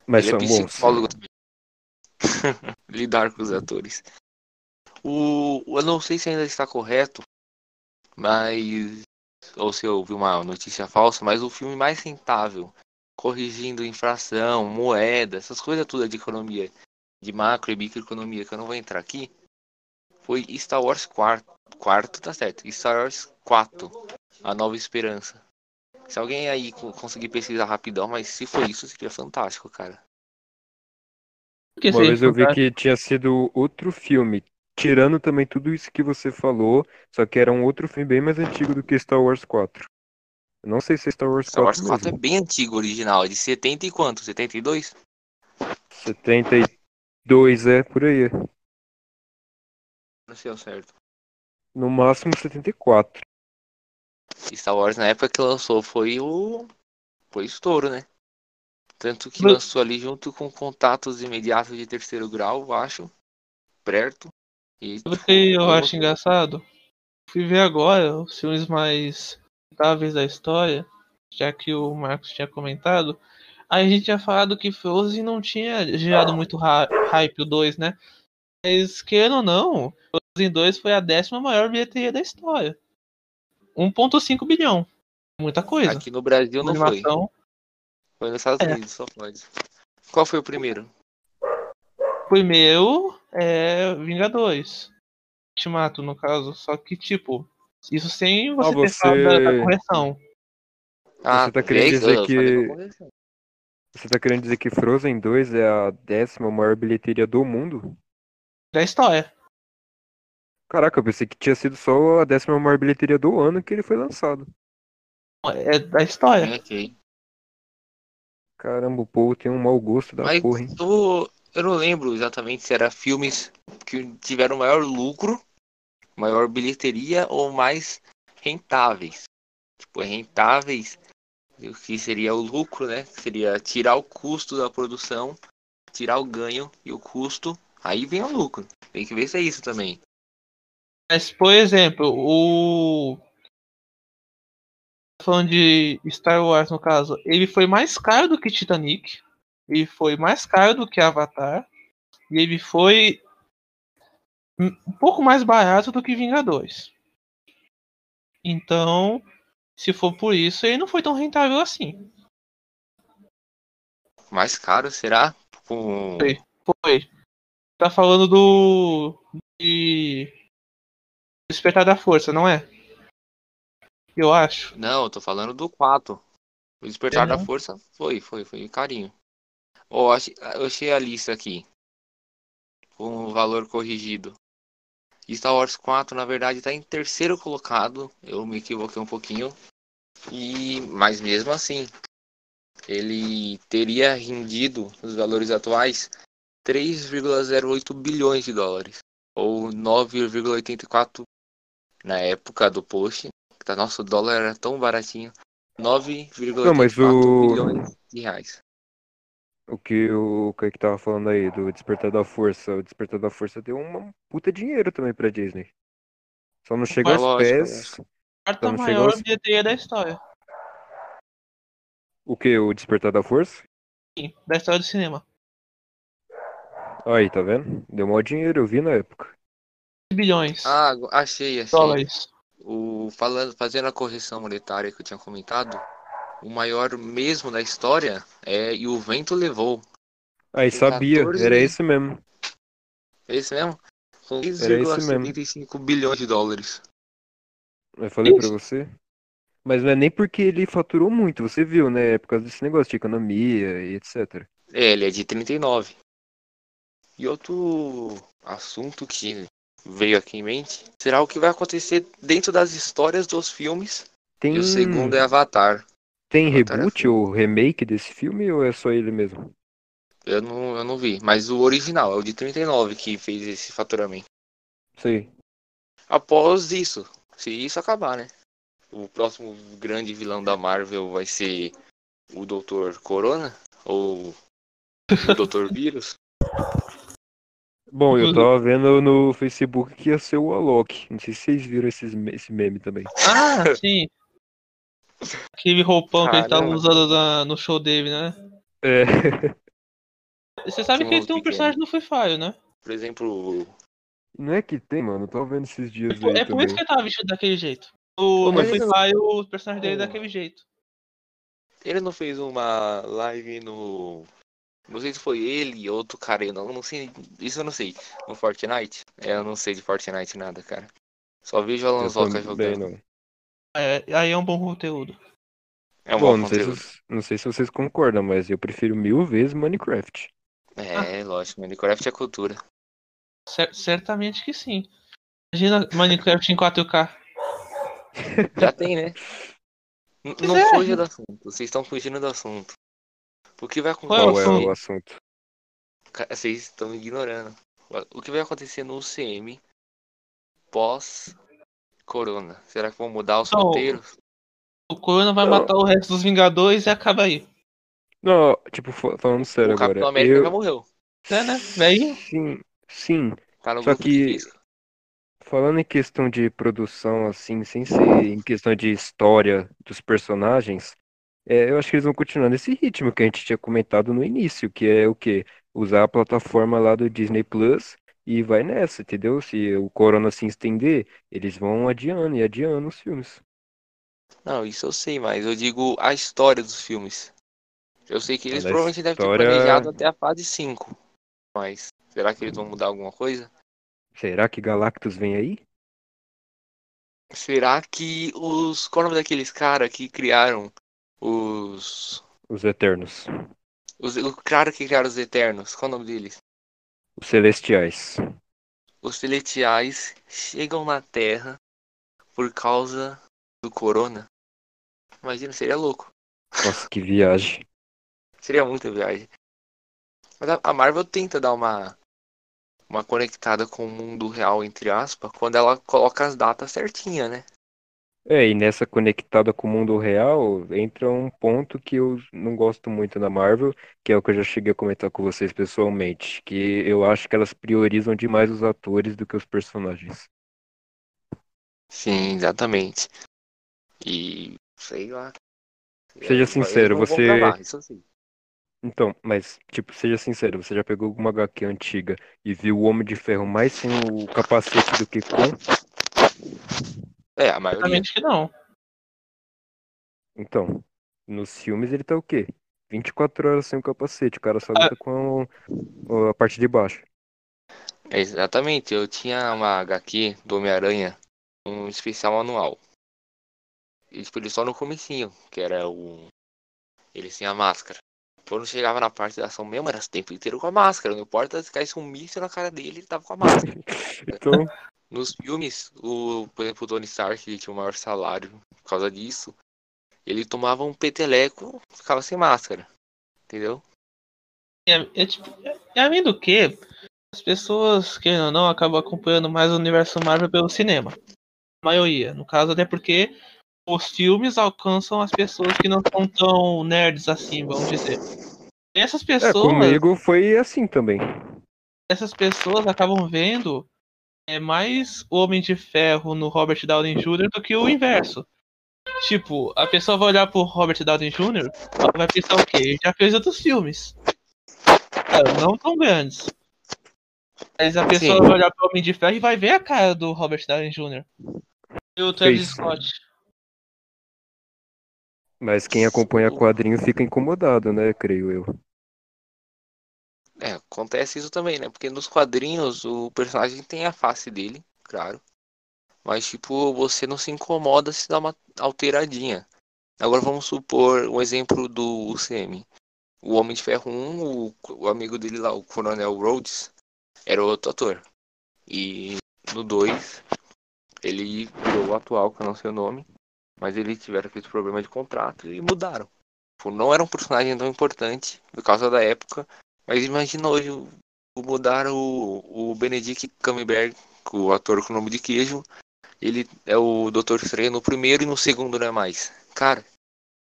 [SPEAKER 2] Mas
[SPEAKER 3] ele
[SPEAKER 2] são
[SPEAKER 3] é
[SPEAKER 2] bons.
[SPEAKER 3] psicólogo também. Lidar com os atores. O, eu não sei se ainda está correto, mas. Ou se eu ouvi uma notícia falsa, mas o filme mais rentável, corrigindo inflação, moeda, essas coisas todas de economia, de macro e microeconomia, que eu não vou entrar aqui, foi Star Wars 4. Quarto, tá certo. Star Wars 4, A Nova Esperança. Se alguém aí co- conseguir pesquisar rapidão, mas se for isso, seria fantástico, cara.
[SPEAKER 2] Uma vez eu vi que tinha sido outro filme, tirando também tudo isso que você falou, só que era um outro filme bem mais antigo do que Star Wars 4. Eu não sei se é Star Wars
[SPEAKER 3] Star Wars
[SPEAKER 2] 4
[SPEAKER 3] 4 é
[SPEAKER 2] mesmo.
[SPEAKER 3] bem antigo, original. É de 70 e quanto? 72?
[SPEAKER 2] 72 é por aí.
[SPEAKER 3] Não sei ao certo.
[SPEAKER 2] No máximo 74.
[SPEAKER 3] E Star Wars na época que lançou foi o. Foi estouro, né? Tanto que
[SPEAKER 1] Mas-
[SPEAKER 3] lançou ali junto com contatos imediatos de terceiro grau, acho. Perto. E,
[SPEAKER 1] Sabe o que eu acho engraçado? Fui ver agora os filmes mais notáveis da história, já que o Marcos tinha comentado. A gente tinha falado que Frozen não tinha gerado muito hype o 2, né? Mas querendo ou não, Frozen 2 foi a décima maior bilheteria da história. 1.5 bilhão. Muita coisa.
[SPEAKER 3] Aqui no Brasil não foi.
[SPEAKER 1] Animação.
[SPEAKER 3] Foi nos Estados
[SPEAKER 1] É.
[SPEAKER 3] Unidos, só pode. Qual foi o primeiro?
[SPEAKER 1] Primeiro é Vingadores. Ultimato, no caso. Só que, tipo, isso sem você ter
[SPEAKER 2] você-
[SPEAKER 1] falado da, da correção.
[SPEAKER 3] Ah,
[SPEAKER 2] tá querendo dizer que-. Você tá querendo dizer que Frozen 2 é a décima maior bilheteria do mundo?
[SPEAKER 1] Da história.
[SPEAKER 2] Caraca, eu pensei que tinha sido só a décima maior bilheteria do ano que ele foi lançado.
[SPEAKER 1] É da história.
[SPEAKER 3] Ok.
[SPEAKER 2] Caramba, o povo tem um mau gosto da
[SPEAKER 3] Mas
[SPEAKER 2] porra, hein?
[SPEAKER 3] eu, eu não lembro exatamente se era filmes que tiveram maior lucro, maior bilheteria ou mais rentáveis. Tipo, rentáveis, o que seria o lucro, né? Seria tirar o custo da produção, tirar o ganho e o custo, aí vem o lucro. Tem que ver se é isso também.
[SPEAKER 1] Mas, por exemplo, o. Falando de Star Wars, no caso, ele foi mais caro do que Titanic. Ele foi mais caro do que Avatar. E ele foi um um pouco mais barato do que Vingadores. Então, se for por isso, ele não foi tão rentável assim.
[SPEAKER 3] Mais caro, será? Com...
[SPEAKER 1] Foi. Foi. Tá falando do. De. Despertar da Força, não é? Eu acho.
[SPEAKER 3] Não, eu tô falando do 4. O Despertar
[SPEAKER 1] É,
[SPEAKER 3] da
[SPEAKER 1] não?
[SPEAKER 3] Força foi, foi, foi carinho. Ó, eu achei a lista aqui. Com o valor corrigido. Star Wars 4, na verdade, tá em terceiro colocado. Eu me equivoquei um pouquinho. E, mas mesmo assim, ele teria rendido, nos valores atuais, 3,08 bilhões de dólares. Ou 9,84 na época do post. Tá, nossa, o dólar era tão baratinho. 9,84
[SPEAKER 2] Não, mas o-
[SPEAKER 3] bilhões de reais.
[SPEAKER 2] O que o Kaique tava falando aí do Despertar da Força. O Despertar da Força deu uma puta dinheiro também pra Disney. Só não chega
[SPEAKER 3] É
[SPEAKER 2] aos
[SPEAKER 3] lógico,
[SPEAKER 2] pés.
[SPEAKER 1] Quarta
[SPEAKER 2] Então, chegou
[SPEAKER 1] maior
[SPEAKER 2] aos-
[SPEAKER 1] bilheteria da história.
[SPEAKER 2] O que? O Despertar da Força?
[SPEAKER 1] Sim, da história do cinema.
[SPEAKER 2] Aí, tá vendo? Deu maior dinheiro, eu vi na época.
[SPEAKER 1] bilhões
[SPEAKER 3] Ah, achei, achei.
[SPEAKER 1] dólares.
[SPEAKER 3] O, falando, fazendo a correção monetária que eu tinha comentado, o maior mesmo da história é E o Vento Levou.
[SPEAKER 2] Aí
[SPEAKER 3] Tem
[SPEAKER 2] sabia,
[SPEAKER 3] 14
[SPEAKER 2] era esse mesmo.
[SPEAKER 3] É esse mesmo?
[SPEAKER 2] Mesmo.
[SPEAKER 3] 6,75 bilhões de dólares.
[SPEAKER 2] Eu falei pra
[SPEAKER 1] Isso.
[SPEAKER 2] você. Mas não é nem porque ele faturou muito, você viu, né? É por causa desse negócio de economia e etc.
[SPEAKER 3] É, ele é de 39. E outro assunto que veio aqui em mente será o que vai acontecer dentro das histórias dos filmes.
[SPEAKER 2] Tem,
[SPEAKER 3] E o segundo é Avatar.
[SPEAKER 2] Tem reboot ou remake desse filme ou é só ele mesmo?
[SPEAKER 3] Eu não, eu não vi, mas o original é o de 39 que fez esse faturamento.
[SPEAKER 2] Sei.
[SPEAKER 3] Após isso, se isso acabar, né? O próximo grande vilão da Marvel vai ser o Dr. Corona ou o Dr. Vírus.
[SPEAKER 2] Bom, eu
[SPEAKER 1] Uhum.
[SPEAKER 2] tava vendo no Facebook que ia ser o Alok. Não sei se vocês viram esses, esse meme também.
[SPEAKER 1] Ah, sim. Aquele roupão que ele tava
[SPEAKER 3] Caramba.
[SPEAKER 1] usando na- no show dele, né?
[SPEAKER 2] É.
[SPEAKER 1] Você sabe
[SPEAKER 3] Que
[SPEAKER 1] que ele tem um
[SPEAKER 3] pequeno.
[SPEAKER 1] personagem no Free Fire, né?
[SPEAKER 3] Por exemplo,
[SPEAKER 2] Não é que tem, mano. Eu tava vendo esses dias
[SPEAKER 1] É por,
[SPEAKER 2] aí
[SPEAKER 1] é por
[SPEAKER 2] também.
[SPEAKER 1] isso que ele tava vestido daquele jeito. O, no Free Fire, o personagem dele é daquele jeito.
[SPEAKER 3] ele não fez uma live no. Não sei se foi ele e outro cara, eu não, não sei. Isso eu não sei. No Fortnite? É, eu não sei de Fortnite nada, cara. Só vejo a Lanzoca jogando.
[SPEAKER 2] não.
[SPEAKER 1] É, aí é um bom conteúdo.
[SPEAKER 3] É um
[SPEAKER 2] Bom,
[SPEAKER 3] bom
[SPEAKER 2] não sei, se,
[SPEAKER 3] conteúdo.
[SPEAKER 2] vocês- não sei se vocês concordam, mas eu prefiro mil vezes Minecraft.
[SPEAKER 3] É, lógico, Minecraft é cultura.
[SPEAKER 1] Cer- certamente que sim. Imagina Minecraft em 4K.
[SPEAKER 3] Já tem, né? N- não
[SPEAKER 1] é.
[SPEAKER 3] fuja do assunto. Vocês estão fugindo do assunto. O que vai
[SPEAKER 1] Qual é o
[SPEAKER 2] Qual é
[SPEAKER 3] acontecer?
[SPEAKER 2] o assunto?
[SPEAKER 3] vocês estão me ignorando. O que vai acontecer no UCM pós-corona? Será que vão mudar os
[SPEAKER 1] Não.
[SPEAKER 3] roteiros?
[SPEAKER 1] O Corona vai
[SPEAKER 2] Não.
[SPEAKER 1] matar o resto dos Vingadores e acaba aí.
[SPEAKER 2] Não, tipo, fa- falando sério
[SPEAKER 3] O
[SPEAKER 2] agora.
[SPEAKER 3] Capitão América
[SPEAKER 2] eu...
[SPEAKER 3] já morreu.
[SPEAKER 1] É, né? Velho.
[SPEAKER 2] Sim, sim.
[SPEAKER 3] Tá no
[SPEAKER 2] Só que-. Falando em questão de produção, assim, sem ser em questão de história dos personagens, é, eu acho que eles vão continuar nesse ritmo que a gente tinha comentado no início, que é o quê? Usar a plataforma lá do Disney Plus e vai nessa, entendeu? Se o Corona se estender, eles vão adiando e adiando os filmes.
[SPEAKER 3] Não, isso eu sei, mas eu digo a história dos filmes. Eu sei que eles provavelmente devem ter
[SPEAKER 2] história-
[SPEAKER 3] planejado até a fase 5. Mas será que eles vão mudar alguma coisa?
[SPEAKER 2] Será que Galactus vem aí?
[SPEAKER 3] Será que os. Qual é o nome daqueles caras que criaram os.
[SPEAKER 2] Os Eternos,
[SPEAKER 3] os o cara que criaram os Eternos? Qual é o nome deles?
[SPEAKER 2] Os Celestiais.
[SPEAKER 3] Os celestiais chegam na Terra por causa do Corona. Imagina, seria louco.
[SPEAKER 2] Nossa, que viagem.
[SPEAKER 3] Seria muita viagem. Mas a- Marvel tenta dar uma uma conectada com o mundo real, entre aspas, quando ela coloca as datas certinhas, né?
[SPEAKER 2] É, e nessa conectada com o mundo real, entra um ponto que eu não gosto muito da Marvel, que é o que eu já cheguei a comentar com vocês pessoalmente, que eu acho que elas priorizam demais os atores do que os personagens.
[SPEAKER 3] Sim, exatamente. E sei lá.
[SPEAKER 2] Seja
[SPEAKER 3] Eles
[SPEAKER 2] sincero, você-
[SPEAKER 3] travar, isso sim.
[SPEAKER 2] Então, mas, tipo, seja sincero, você já pegou alguma HQ antiga e viu o Homem de Ferro mais sem o capacete do que com?
[SPEAKER 3] É, a maioria.
[SPEAKER 1] Certamente que não.
[SPEAKER 2] Então, nos filmes ele tá o quê? 24 horas sem o capacete, o cara só
[SPEAKER 1] Ah.
[SPEAKER 2] luta com a, a parte de baixo.
[SPEAKER 3] É, exatamente, eu tinha uma HQ do Homem-Aranha, um especial anual. E tipo, ele só no comecinho, que era o. Ele sem a máscara. Quando chegava na parte da ação mesmo, era o tempo inteiro com a máscara. Não importa se caísse um míssil na cara dele, ele tava com a máscara.
[SPEAKER 2] Então,
[SPEAKER 3] Nos filmes, o, por exemplo, o Tony Stark, ele tinha o maior salário por causa disso. Ele tomava um peteleco, ficava sem máscara. Entendeu?
[SPEAKER 1] É, é tipo, é, é além do que, as pessoas, querendo ou não, acabam acompanhando mais o universo Marvel pelo cinema. A maioria. No caso, até porque os filmes alcançam as pessoas que não são tão nerds assim, vamos dizer. Essas
[SPEAKER 2] é,
[SPEAKER 1] pessoas.
[SPEAKER 2] comigo foi assim também.
[SPEAKER 1] essas pessoas acabam vendo é mais o Homem de Ferro no Robert Downey Jr. do que o inverso. Tipo, a pessoa vai olhar pro Robert Downey Jr. ela vai pensar o quê? Ele já fez outros filmes. Cara, não tão grandes. Mas a pessoa
[SPEAKER 3] Sim.
[SPEAKER 1] vai olhar pro Homem de Ferro e vai ver a cara do Robert Downey Jr. E o Travis
[SPEAKER 2] Fez.
[SPEAKER 1] Scott.
[SPEAKER 2] Mas quem acompanha quadrinho fica incomodado, né? Creio eu.
[SPEAKER 3] É, acontece isso também, né? Porque nos quadrinhos o personagem tem a face dele, claro. Mas, tipo, você não se incomoda se dá uma alteradinha. Agora vamos supor um exemplo do UCM. O Homem de Ferro 1, o, o amigo dele lá, o Coronel Rhodes, era outro ator. E no 2, ele virou o atual, que eu não sei o nome. Mas eles tiveram aquele problema de contrato e mudaram. Tipo, não era um personagem tão importante por causa da época. Mas imagina hoje mudar o, o Benedict Cumberbatch, o ator com o nome de queijo. Ele é o Doutor Estranho no primeiro e no segundo não é mais. Cara,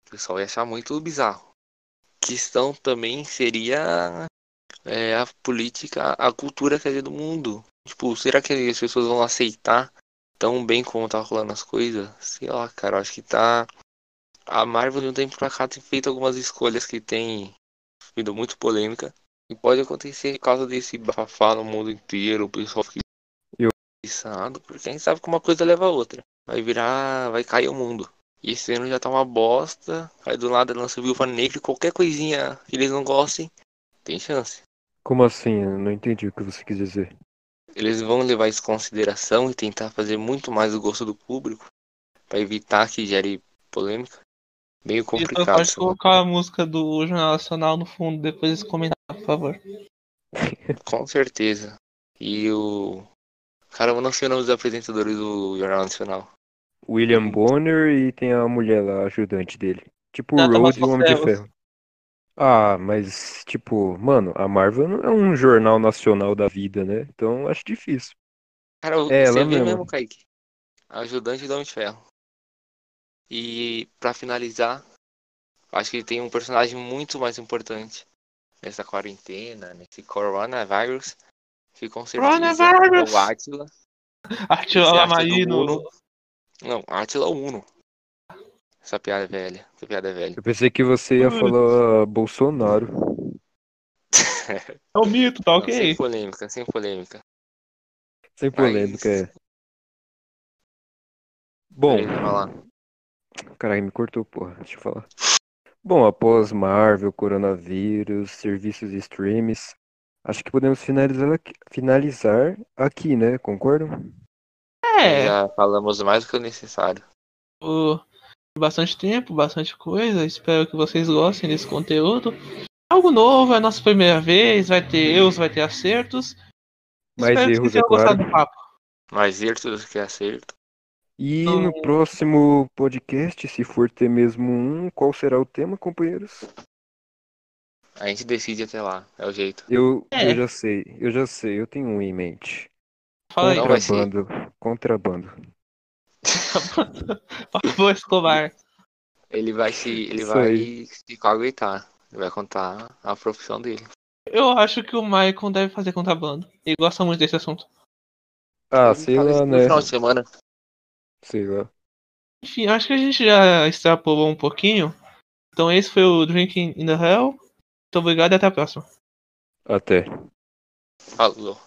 [SPEAKER 3] o pessoal ia achar muito bizarro. Questão também seria é, a política, a cultura que é do mundo. Tipo, será que as pessoas vão aceitar tão bem como tá rolando as coisas? Sei lá, cara, acho que tá. A Marvel de um tempo pra cá tem feito algumas escolhas que tem sido muito polêmica. E pode acontecer por causa desse bafafá no mundo inteiro, o pessoal fica pensando, porque a gente sabe que uma coisa leva a outra. Vai virar. vai cair o mundo. E esse ano já tá uma bosta. Aí do lado lança Viúva Negra, qualquer coisinha que eles não gostem, tem chance.
[SPEAKER 2] Como assim? Eu não entendi o que você quis dizer.
[SPEAKER 3] Eles vão levar isso em consideração e tentar fazer muito mais o gosto do público pra evitar que gere polêmica. Meio
[SPEAKER 1] Então
[SPEAKER 3] complicado.
[SPEAKER 1] pode
[SPEAKER 3] isso.
[SPEAKER 1] colocar a música do Jornal Nacional no fundo depois desse comentário, por favor.
[SPEAKER 3] Com certeza. E o. Cara, eu não sei o nome dos apresentadores do Jornal Nacional.
[SPEAKER 2] William. Bonner e tem a mulher lá, a ajudante dele. Tipo o Rhodes e o Homem de. Ferro. Ah, mas, tipo, mano, a Marvel não é um jornal nacional da vida, né? Então acho difícil.
[SPEAKER 3] Cara, o-
[SPEAKER 2] É,
[SPEAKER 3] você
[SPEAKER 2] ela mesmo,
[SPEAKER 3] Kaique. Ajudante do Homem de Ferro. E pra finalizar, acho que tem um personagem muito mais importante nessa quarentena, nesse coronavírus, que com certeza
[SPEAKER 1] Coronavírus!
[SPEAKER 3] é o.
[SPEAKER 1] Atila
[SPEAKER 3] do
[SPEAKER 1] Marino.
[SPEAKER 3] Uno? Não, Átila Uno. Essa piada é velha. Essa piada é velha.
[SPEAKER 2] Eu pensei que você ia falar Bolsonaro.
[SPEAKER 1] É o mito, tá
[SPEAKER 3] Não,
[SPEAKER 1] ok?
[SPEAKER 3] sem polêmica, sem polêmica.
[SPEAKER 2] Sem polêmica,
[SPEAKER 3] Mas-
[SPEAKER 2] é. Bom. Caralho, me cortou, porra. Deixa eu falar. Bom, após Marvel, coronavírus, serviços de streams, acho que podemos finalizar aqui, finalizar aqui, né? Concordam?
[SPEAKER 1] É,
[SPEAKER 3] Já falamos mais do que o necessário.
[SPEAKER 1] o- bastante tempo, bastante coisa. Espero que vocês gostem desse conteúdo. Algo novo, é a nossa primeira vez, vai ter erros, vai ter acertos.
[SPEAKER 2] Mais
[SPEAKER 1] Espero que
[SPEAKER 2] erros,
[SPEAKER 1] vocês tenham
[SPEAKER 2] é claro.
[SPEAKER 1] gostado do papo.
[SPEAKER 3] Mais erro do que acerto.
[SPEAKER 2] E
[SPEAKER 1] Então-
[SPEAKER 2] no próximo podcast, se for ter mesmo um, qual será o tema, companheiros?
[SPEAKER 3] A gente decide até lá, é o jeito.
[SPEAKER 2] Eu,
[SPEAKER 1] É.
[SPEAKER 2] eu já sei, eu já sei, eu tenho um em mente.
[SPEAKER 1] Fala aí,
[SPEAKER 3] vai ser.
[SPEAKER 2] Contrabando, contrabando.
[SPEAKER 1] Pablo Escobar.
[SPEAKER 3] Ele vai se. Ele
[SPEAKER 2] Isso
[SPEAKER 3] vai
[SPEAKER 2] aí.
[SPEAKER 3] se. Ele vai contar a profissão dele.
[SPEAKER 1] Eu acho que o Maicon deve fazer contrabando. Ele gosta muito desse assunto.
[SPEAKER 2] Ah, sei lá,
[SPEAKER 3] no
[SPEAKER 2] né?
[SPEAKER 3] final de semana.
[SPEAKER 2] Sei lá.
[SPEAKER 1] Enfim, acho que a gente já extrapolou um pouquinho. Então esse foi o Drinking in the Hell. Muito obrigado e até a próxima.
[SPEAKER 2] Até.
[SPEAKER 3] Falou.